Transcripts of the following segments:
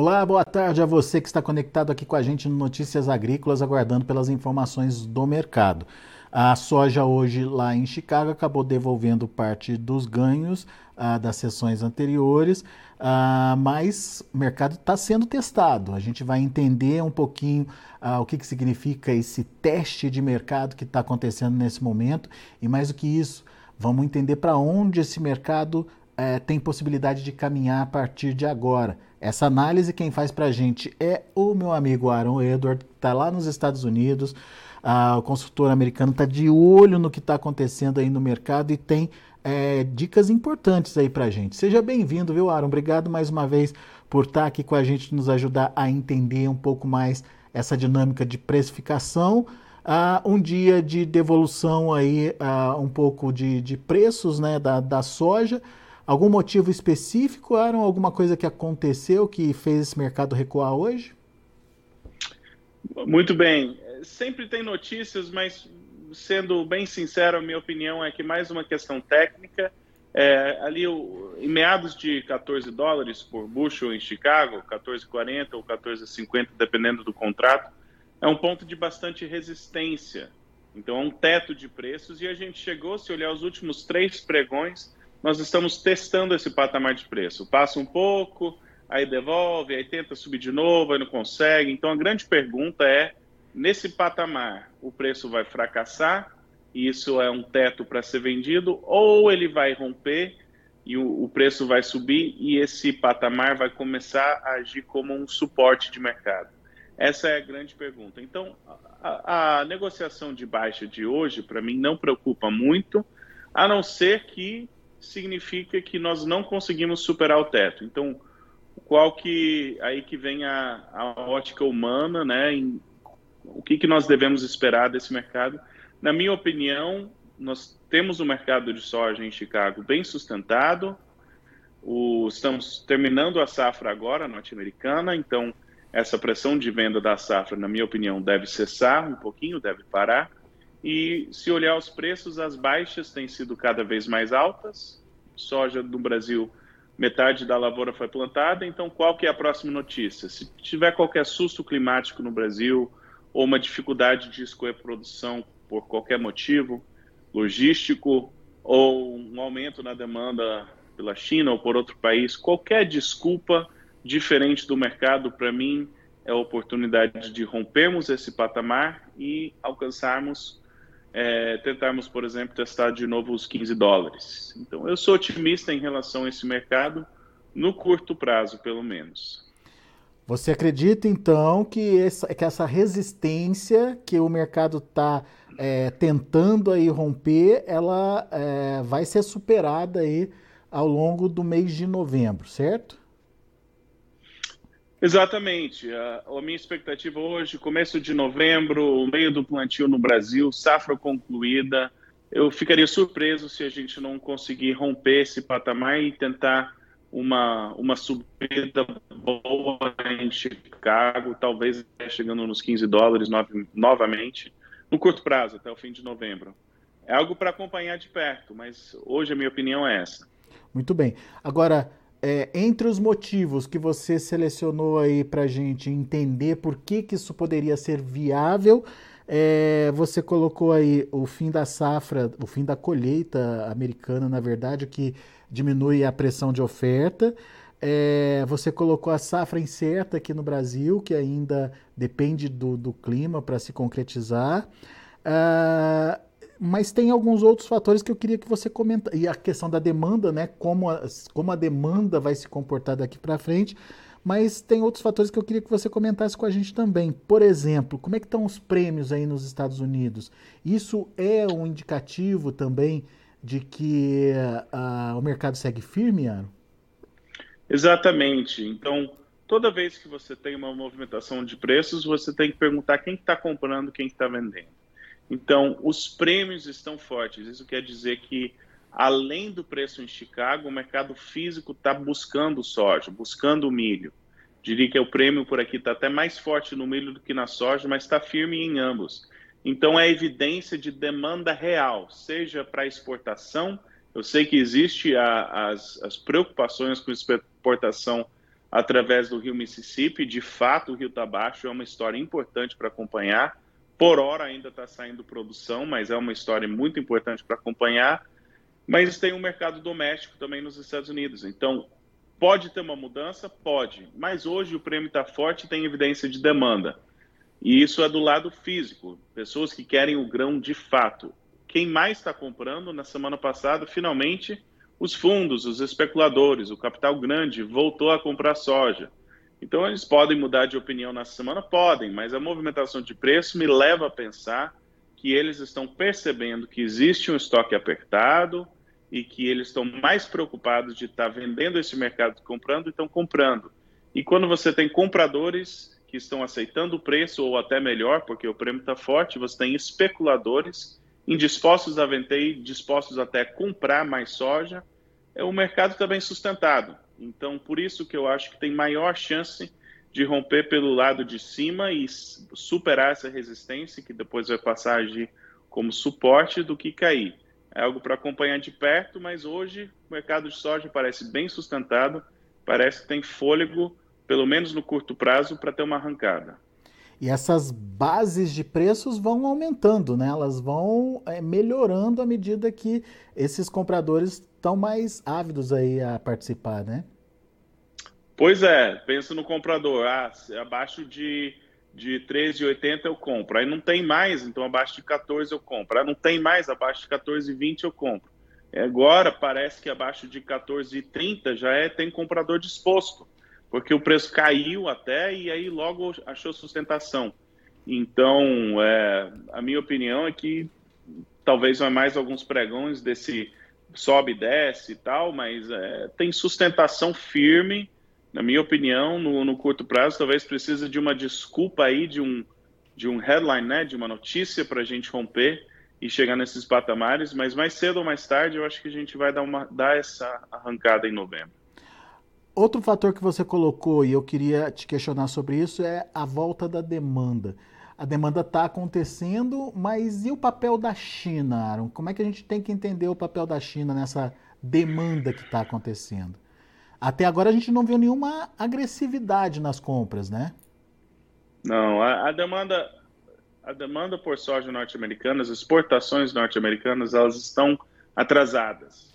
Olá, boa tarde a você que está conectado aqui com a gente no Notícias Agrícolas, aguardando pelas informações do mercado. A soja hoje lá em Chicago acabou devolvendo parte dos ganhos ah, das sessões anteriores, ah, mas o mercado está sendo testado. A gente vai entender um pouquinho ah, o que, que significa esse teste de mercado que está acontecendo nesse momento e mais do que isso, vamos entender para onde esse mercado eh, tem possibilidade de caminhar a partir de agora. Essa análise quem faz para a gente é o meu amigo Aaron Edward, que está lá nos Estados Unidos. Ah, o consultor americano está de olho no que está acontecendo aí no mercado e tem é, dicas importantes aí para a gente. Seja bem-vindo, viu, Aaron? Obrigado mais uma vez por estar tá aqui com a gente, nos ajudar a entender um pouco mais essa dinâmica de precificação. Ah, um dia de devolução aí, ah, um pouco de, de preços né, da, da soja. Algum motivo específico, Aaron? Alguma coisa que aconteceu que fez esse mercado recuar hoje? Muito bem sempre tem notícias, mas sendo bem sincero, a minha opinião é que mais uma questão técnica. É, ali o, em meados de 14 dólares por bushel em Chicago, 14,40 ou 14,50, dependendo do contrato, é um ponto de bastante resistência. Então é um teto de preços e a gente chegou, se olhar os últimos três pregões, nós estamos testando esse patamar de preço. Passa um pouco, aí devolve, aí tenta subir de novo, aí não consegue. Então a grande pergunta é Nesse patamar, o preço vai fracassar, e isso é um teto para ser vendido, ou ele vai romper e o, o, preço vai subir e esse patamar vai começar a agir como um suporte de mercado? Essa é a grande pergunta. Então, a, a negociação de baixa de hoje, para mim, não preocupa muito, a não ser que significa que nós não conseguimos superar o teto. Então, qual que aí que vem a, a ótica humana, né, em, o que, que nós devemos esperar desse mercado? Na minha opinião, nós temos um mercado de soja em Chicago bem sustentado. O, estamos terminando a safra agora norte-americana, então essa pressão de venda da safra, na minha opinião, deve cessar um pouquinho, deve parar. E se olhar os preços, as baixas têm sido cada vez mais altas. Soja no Brasil, metade da lavoura foi plantada. Então, qual que é a próxima notícia? Se tiver qualquer susto climático no Brasil, ou uma dificuldade de escolher produção por qualquer motivo, logístico, ou um aumento na demanda pela China ou por outro país, qualquer desculpa diferente do mercado, para mim, é a oportunidade de rompermos esse patamar e alcançarmos, é, tentarmos, por exemplo, testar de novo os 15 dólares. Então, eu sou otimista em relação a esse mercado, no curto prazo, pelo menos. Você acredita então que essa, que essa resistência que o mercado está é, tentando aí romper, ela é, vai ser superada aí ao longo do mês de novembro, certo? Exatamente. A, a minha expectativa hoje, começo de novembro, meio do plantio no Brasil, safra concluída, eu ficaria surpreso se a gente não conseguir romper esse patamar e tentar uma, uma subida boa em Chicago, talvez chegando nos 15 dólares novamente, no curto prazo, até o fim de novembro. É algo para acompanhar de perto, mas hoje a minha opinião é essa. Muito bem. Agora, é, entre os motivos que você selecionou aí para gente entender por que, que isso poderia ser viável, é, você colocou aí o fim da safra, o fim da colheita americana, na verdade, que diminui a pressão de oferta. É, você colocou a safra incerta aqui no Brasil, que ainda depende do, do clima para se concretizar. Uh, mas tem alguns outros fatores que eu queria que você comentasse. E a questão da demanda, né? Como a, como a demanda vai se comportar daqui para frente mas tem outros fatores que eu queria que você comentasse com a gente também. Por exemplo, como é que estão os prêmios aí nos Estados Unidos? Isso é um indicativo também de que uh, o mercado segue firme, Aaron? Exatamente. Então, toda vez que você tem uma movimentação de preços, você tem que perguntar quem está comprando, quem está vendendo. Então, os prêmios estão fortes. Isso quer dizer que além do preço em Chicago, o mercado físico está buscando soja, buscando milho. Diria que o prêmio por aqui está até mais forte no milho do que na soja, mas está firme em ambos. Então é evidência de demanda real, seja para exportação. Eu sei que existe as, as preocupações com exportação através do rio Mississippi. De fato, o rio está baixo, é uma história importante para acompanhar. Por hora ainda está saindo produção, mas é uma história muito importante para acompanhar. Mas tem um mercado doméstico também nos Estados Unidos. Então, pode ter uma mudança? Pode. Mas hoje o prêmio está forte e tem evidência de demanda. E isso é do lado físico, pessoas que querem o grão de fato. Quem mais está comprando na semana passada, finalmente, os fundos, os especuladores, o capital grande voltou a comprar soja. Então eles podem mudar de opinião na semana? Podem, mas a movimentação de preço me leva a pensar que eles estão percebendo que existe um estoque apertado e que eles estão mais preocupados de estar tá vendendo esse mercado comprando e estão comprando. E quando você tem compradores que estão aceitando o preço ou até melhor, porque o prêmio está forte, você tem especuladores indispostos a vender e dispostos até a comprar mais soja, é o mercado está bem sustentado. Então, por isso que eu acho que tem maior chance de romper pelo lado de cima e superar essa resistência, que depois vai passar a agir como suporte, do que cair. É algo para acompanhar de perto, mas hoje o mercado de soja parece bem sustentado, parece que tem fôlego, pelo menos no curto prazo, para ter uma arrancada. E essas bases de preços vão aumentando, né? Elas vão é, melhorando à medida que esses compradores estão mais ávidos aí a participar, né? Pois é, pensa no comprador, ah, abaixo de, de 13,80 eu compro. Aí não tem mais, então abaixo de 14 eu compro. Aí não tem mais, abaixo de 14,20 eu compro. Agora parece que abaixo de 14,30 já é tem comprador disposto porque o preço caiu até e aí logo achou sustentação. Então, é, a minha opinião é que talvez mais alguns pregões desse sobe e desce e tal, mas é, tem sustentação firme, na minha opinião, no, no, curto prazo. Talvez precise de uma desculpa aí, de um, de um headline, né, de uma notícia para a gente romper e chegar nesses patamares, mas mais cedo ou mais tarde eu acho que a gente vai dar, uma, dar essa arrancada em novembro. Outro fator que você colocou, e eu queria te questionar sobre isso, é a volta da demanda. A demanda está acontecendo, mas e o papel da China, Aaron? Como é que a gente tem que entender o papel da China nessa demanda que está acontecendo? Até agora a gente não viu nenhuma agressividade nas compras, né? Não, a, a demanda, a demanda por soja norte-americana, as exportações norte-americanas, elas estão atrasadas.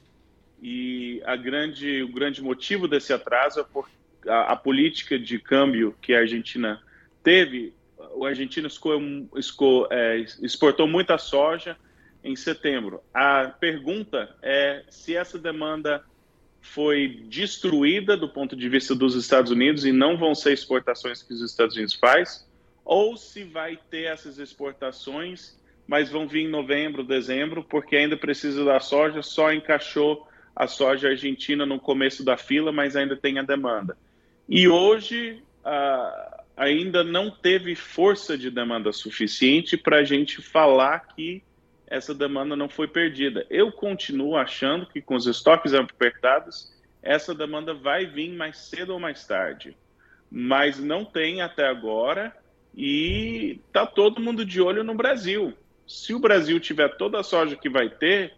E a grande, o grande motivo desse atraso é por a, a política de câmbio que a Argentina teve. O argentino esco, esco, é, exportou muita soja em setembro. A pergunta é se essa demanda foi destruída do ponto de vista dos Estados Unidos e não vão ser exportações que os Estados Unidos faz, ou se vai ter essas exportações, mas vão vir em novembro, dezembro, porque ainda precisa da soja, só encaixou a soja argentina no começo da fila, mas ainda tem a demanda. E hoje ah, ainda não teve força de demanda suficiente para a gente falar que essa demanda não foi perdida. Eu continuo achando que com os estoques apertados, essa demanda vai vir mais cedo ou mais tarde. Mas não tem até agora e está todo mundo de olho no Brasil. Se o Brasil tiver toda a soja que vai ter,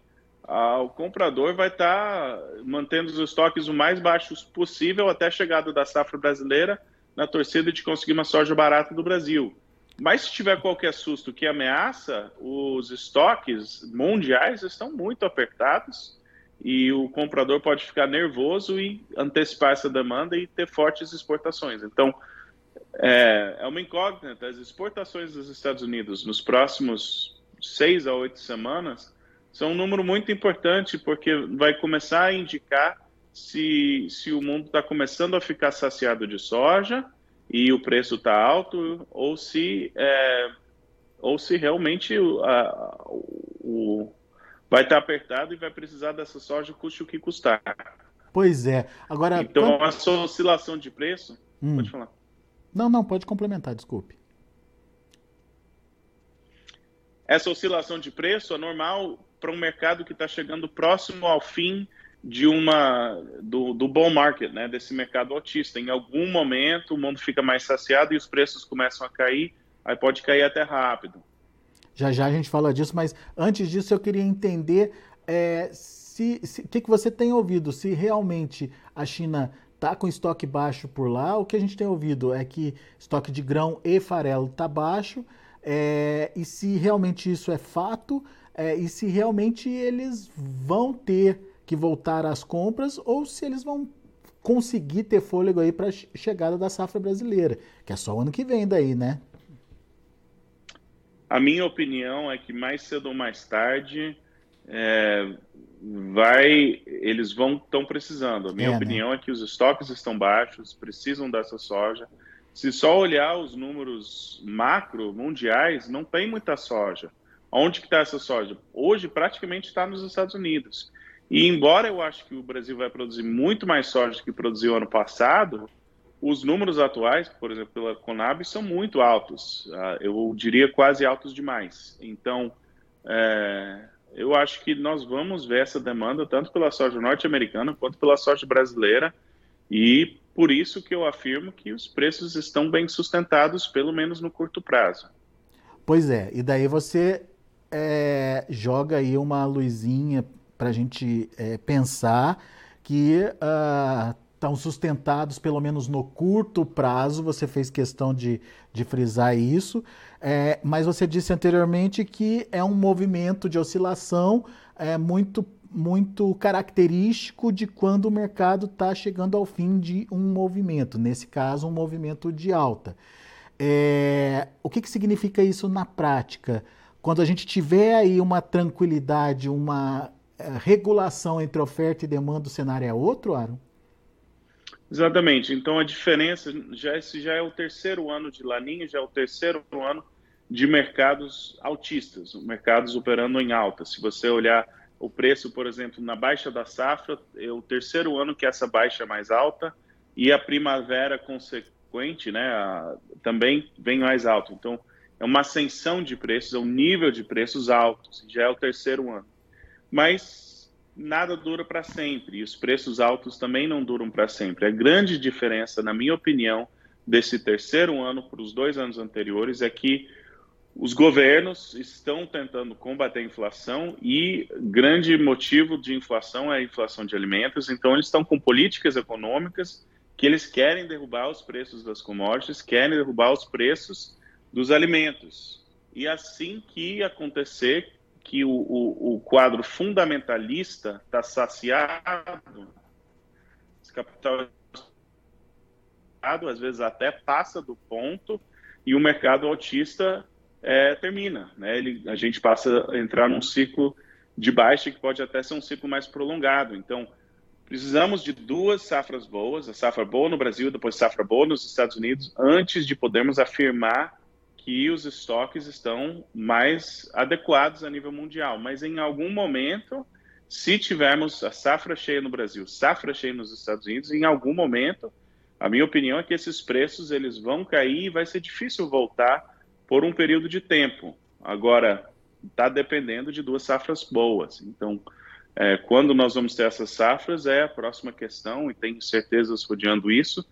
o comprador vai estar tá mantendo os estoques o mais baixos possível até a chegada da safra brasileira, na torcida de conseguir uma soja barata do Brasil. Mas se tiver qualquer susto que ameaça, os estoques mundiais estão muito apertados e o comprador pode ficar nervoso e antecipar essa demanda e ter fortes exportações. Então, é, é uma incógnita. As exportações dos Estados Unidos nos próximos seis a oito semanas são um número muito importante porque vai começar a indicar se, se o mundo está começando a ficar saciado de soja e o preço está alto ou se é, ou se realmente a, o, vai estar tá apertado e vai precisar dessa soja custe o que custar. Pois é. Agora então quando... essa oscilação de preço, hum. pode falar. Não, não, pode complementar, desculpe. Essa oscilação de preço é normal para um mercado que está chegando próximo ao fim de uma do, do bom market, né, desse mercado autista. Em algum momento o mundo fica mais saciado e os preços começam a cair, aí pode cair até rápido. Já já a gente fala disso, mas antes disso eu queria entender é, se o que, que você tem ouvido, se realmente a China tá com estoque baixo por lá. O que a gente tem ouvido é que estoque de grão e farelo está baixo. É, e se realmente isso é fato, é, e se realmente eles vão ter que voltar às compras ou se eles vão conseguir ter fôlego aí para a chegada da safra brasileira, que é só o ano que vem daí, né? A minha opinião é que mais cedo ou mais tarde é, vai, eles vão estão precisando. A minha é, né? opinião né? é que os estoques estão baixos, precisam dessa soja. Se só olhar os números macro mundiais, não tem muita soja. Onde que está essa soja? Hoje praticamente está nos Estados Unidos. E embora eu acho que o Brasil vai produzir muito mais soja do que produziu ano passado, os números atuais, por exemplo, pela Conab, são muito altos. Ah, eu diria quase altos demais. Então, é, eu acho que nós vamos ver essa demanda tanto pela soja norte-americana quanto pela soja brasileira. E por isso que eu afirmo que os preços estão bem sustentados, pelo menos no curto prazo. Pois é, e daí você é, joga aí uma luzinha para a gente é, pensar que estão uh, sustentados, pelo menos no curto prazo, você fez questão de, de frisar isso, é, mas você disse anteriormente que é um movimento de oscilação é, muito, muito característico de quando o mercado está chegando ao fim de um movimento, nesse caso, um movimento de alta. É, o que, que significa isso na prática? Quando a gente tiver aí uma tranquilidade, uma regulação entre oferta e demanda, o cenário é outro, Aaron? Exatamente. Então a diferença já esse já é o terceiro ano de Laninha, já é o terceiro ano de mercados altistas, mercados operando em alta. Se você olhar o preço, por exemplo, na baixa da safra, é o terceiro ano que essa baixa é mais alta e a primavera consequente, né, a, também vem mais alto. Então é uma ascensão de preços, é um nível de preços altos. Já é o terceiro ano mas nada dura para sempre e os preços altos também não duram para sempre. A grande diferença, na minha opinião, desse terceiro ano para os dois anos anteriores é que os governos estão tentando combater a inflação e grande motivo de inflação é a inflação de alimentos. Então, eles estão com políticas econômicas que eles querem derrubar os preços das commodities, querem derrubar os preços dos alimentos. E assim que acontecer, que o, o, o quadro fundamentalista está saciado, esse capital às vezes até passa do ponto e o mercado autista é, termina. Né? Ele, a gente passa a entrar num ciclo de baixa que pode até ser um ciclo mais prolongado. Então, precisamos de duas safras boas, a safra boa no Brasil, depois safra boa nos Estados Unidos, antes de podermos afirmar que os estoques estão mais adequados a nível mundial. Mas em algum momento, se tivermos a safra cheia no Brasil, safra cheia nos Estados Unidos, em algum momento, a minha opinião é que esses preços eles vão cair e vai ser difícil voltar por um período de tempo. Agora, está dependendo de duas safras boas. Então, é, quando nós vamos ter essas safras é a próxima questão e tenho certezas rodeando isso.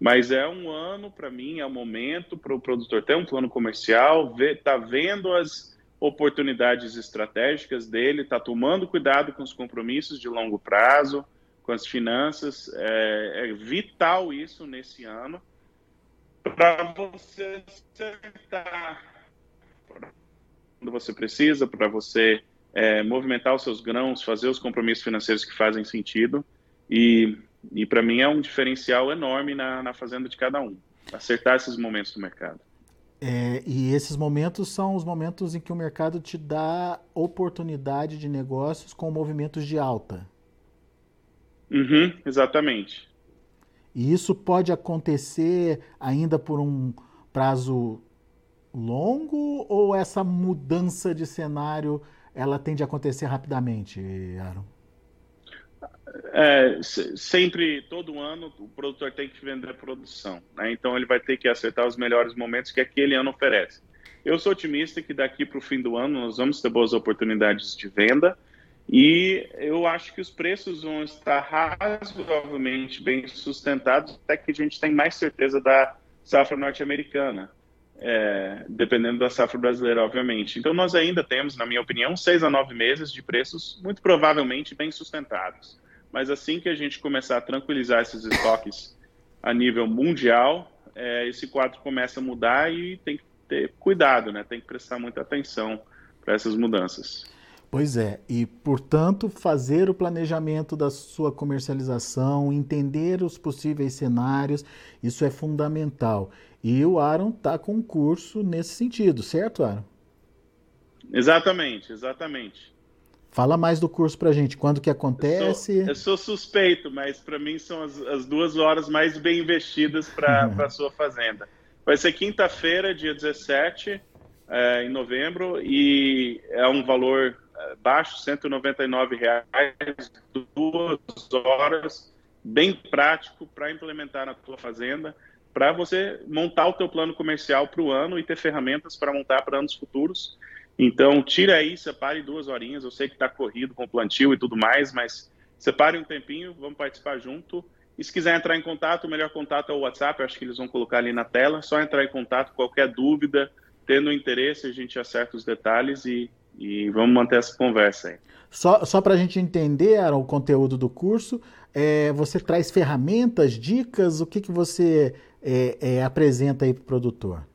Mas é um ano, para mim, é um momento para o produtor ter um plano comercial, ver, tá vendo as oportunidades estratégicas dele, tá tomando cuidado com os compromissos de longo prazo, com as finanças. É, é vital isso nesse ano para você acertar quando você precisa, para você é, movimentar os seus grãos, fazer os compromissos financeiros que fazem sentido. E e para mim é um diferencial enorme na, na fazenda de cada um, acertar esses momentos do mercado. É, e esses momentos são os momentos em que o mercado te dá oportunidade de negócios com movimentos de alta. Uhum, exatamente. E isso pode acontecer ainda por um prazo longo ou essa mudança de cenário ela tende a acontecer rapidamente, Aaron? É, sempre, todo ano, o produtor tem que vender produção. Né? Então, ele vai ter que acertar os melhores momentos que aquele ano oferece. Eu sou otimista que daqui para o fim do ano nós vamos ter boas oportunidades de venda e eu acho que os preços vão estar razoavelmente bem sustentados até que a gente tem mais certeza da safra norte-americana, é, dependendo da safra brasileira, obviamente. Então, nós ainda temos, na minha opinião, seis a nove meses de preços muito provavelmente bem sustentados mas assim que a gente começar a tranquilizar esses estoques a nível mundial, é, esse quadro começa a mudar e tem que ter cuidado, né? Tem que prestar muita atenção para essas mudanças. Pois é, e portanto fazer o planejamento da sua comercialização, entender os possíveis cenários, isso é fundamental. E o Aaron está com um curso nesse sentido, certo, Aaron? Exatamente, exatamente. Fala mais do curso para gente, quando que acontece? Eu sou, eu sou suspeito, mas para mim são as, as, duas horas mais bem investidas para uhum. a sua fazenda. Vai ser quinta-feira, dia 17, é, em novembro, e é um valor é, baixo, 199 reais, duas horas, bem prático para implementar na tua fazenda, para você montar o teu plano comercial para o ano e ter ferramentas para montar para anos futuros então, tira aí, separe duas horinhas. Eu sei que está corrido com plantio e tudo mais, mas separe um tempinho, vamos participar junto. E se quiser entrar em contato, o melhor contato é o WhatsApp, acho que eles vão colocar ali na tela. Só entrar em contato, qualquer dúvida, tendo interesse, a gente acerta os detalhes e, e vamos manter essa conversa aí. Só, só para a gente entender Aaron, o conteúdo do curso, é, você traz ferramentas, dicas, o que, que você é, é, apresenta aí para o produtor?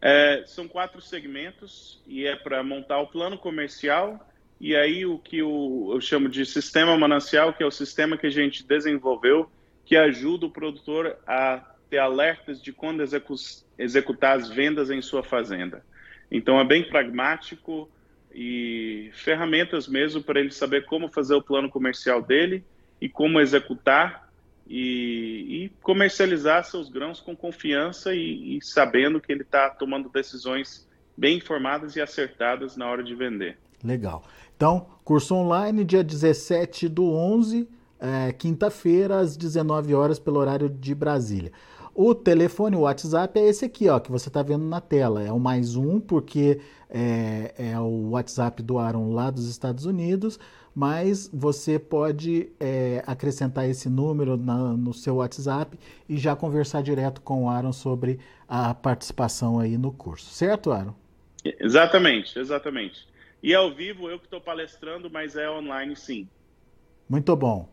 É, são quatro segmentos e é para montar o plano comercial e aí o que eu, eu chamo de sistema manancial, que é o sistema que a gente desenvolveu, que ajuda o produtor a ter alertas de quando execu executar as vendas em sua fazenda. Então é bem pragmático e ferramentas mesmo para ele saber como fazer o plano comercial dele e como executar e, e comercializar seus grãos com confiança e, e sabendo que ele está tomando decisões bem informadas e acertadas na hora de vender. Legal. Então, curso online, dia 17 do 11, é, quinta-feira, às 19 horas, pelo horário de Brasília. O telefone, o WhatsApp é esse aqui, ó, que você está vendo na tela. É o mais um, porque é, é, o WhatsApp do Aaron lá dos Estados Unidos, mas você pode é, acrescentar esse número na, no seu WhatsApp e já conversar direto com o Aaron sobre a participação aí no curso. Certo, Aaron? Exatamente, exatamente. E ao vivo eu que estou palestrando, mas é online sim. Muito bom.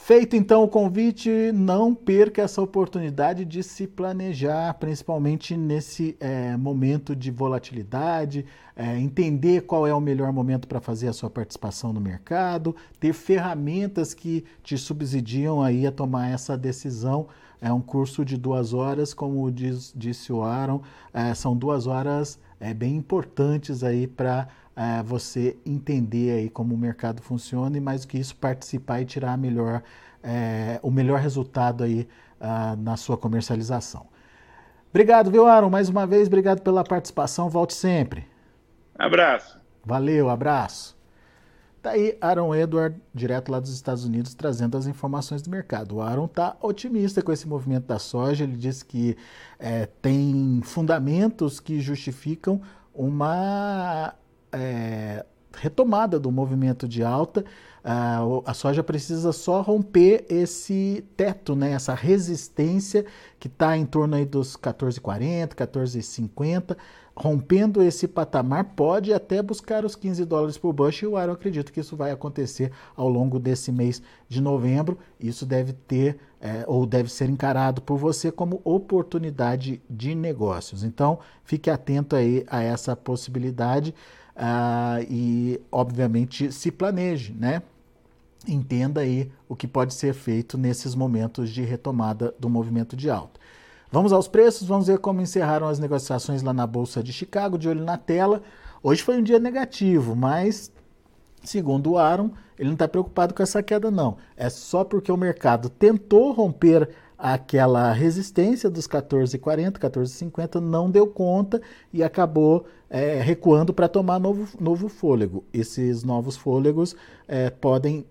Feito então o convite, não perca essa oportunidade de se planejar, principalmente nesse é, momento de volatilidade, é, entender qual é o melhor momento para fazer a sua participação no mercado, ter ferramentas que te subsidiam aí a tomar essa decisão. É um curso de duas horas, como diz, disse o Aaron, é, são duas horas é, bem importantes aí para é, você entender aí como o mercado funciona e mais do que isso participar e tirar melhor, é, o melhor resultado aí uh, na sua comercialização. Obrigado, viu, Aaron? Mais uma vez, obrigado pela participação. Volte sempre. Abraço. Valeu, abraço. Tá aí Aaron Edward, direto lá dos Estados Unidos, trazendo as informações do mercado. O Aaron está otimista com esse movimento da soja. Ele diz que é, tem fundamentos que justificam uma é, retomada do movimento de alta, a soja precisa só romper esse teto, né, essa resistência que está em torno aí dos 14,40, 14,50. Rompendo esse patamar, pode até buscar os 15 dólares por bushel. Eu acredito que isso vai acontecer ao longo desse mês de novembro. Isso deve ter é, ou deve ser encarado por você como oportunidade de negócios. Então, fique atento aí a essa possibilidade uh, e, obviamente, se planeje, né? Entenda aí o que pode ser feito nesses momentos de retomada do movimento de alta. Vamos aos preços, vamos ver como encerraram as negociações lá na Bolsa de Chicago, de olho na tela. Hoje foi um dia negativo, mas, segundo o Aaron, ele não está preocupado com essa queda, não. É só porque o mercado tentou romper aquela resistência dos 14,40, 14,50 não deu conta e acabou é, recuando para tomar novo, novo fôlego. Esses novos fôlegos é, podem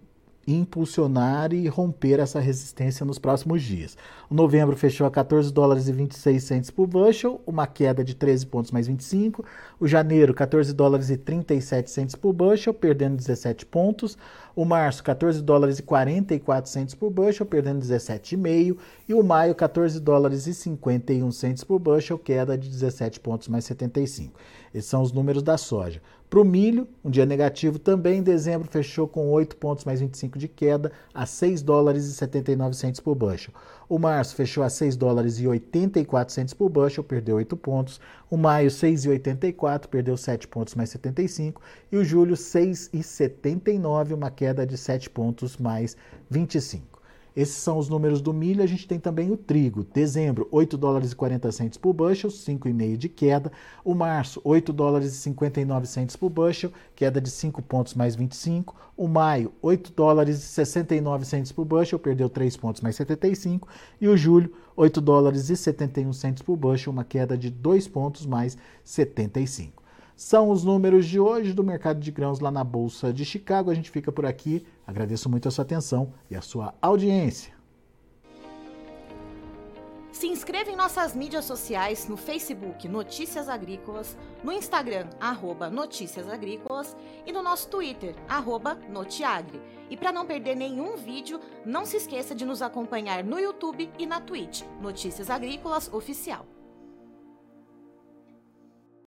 impulsionar e romper essa resistência nos próximos dias. O novembro fechou a 14 dólares e 26 centes por bushel, uma queda de 13 pontos mais 25. O janeiro, 14 dólares e 37 centes por bushel, perdendo 17 pontos. O março, 14 dólares e 44 centes por bushel, perdendo 17,5. E o maio, 14 dólares e 51 centes por bushel, queda de 17 pontos mais 75. Esses são os números da soja. Para o milho, um dia negativo também, em dezembro fechou com 8 pontos mais 25 de queda a 6 dólares e 79 centos por bushel. O março fechou a 6 dólares e 84 centos por bushel, perdeu 8 pontos. O maio 6,84, perdeu 7 pontos mais 75. E o julho 6,79, uma queda de 7 pontos mais 25. Esses são os números do milho. A gente tem também o trigo. Dezembro, 8 dólares e 40 centos por bushel, 5,5 de queda. O março, 8 dólares e 59 centos por bushel, queda de 5 pontos mais 25. O maio, 8 dólares e 69 centos por bushel, perdeu 3 pontos mais 75. E o julho, 8 dólares e 71 centos por bushel, uma queda de 2 pontos mais 75. São os números de hoje do mercado de grãos lá na Bolsa de Chicago. A gente fica por aqui. Agradeço muito a sua atenção e a sua audiência. Se inscreva em nossas mídias sociais no Facebook Notícias Agrícolas, no Instagram arroba Notícias Agrícolas e no nosso Twitter arroba Notiagre. E para não perder nenhum vídeo, não se esqueça de nos acompanhar no YouTube e na Twitch Notícias Agrícolas Oficial.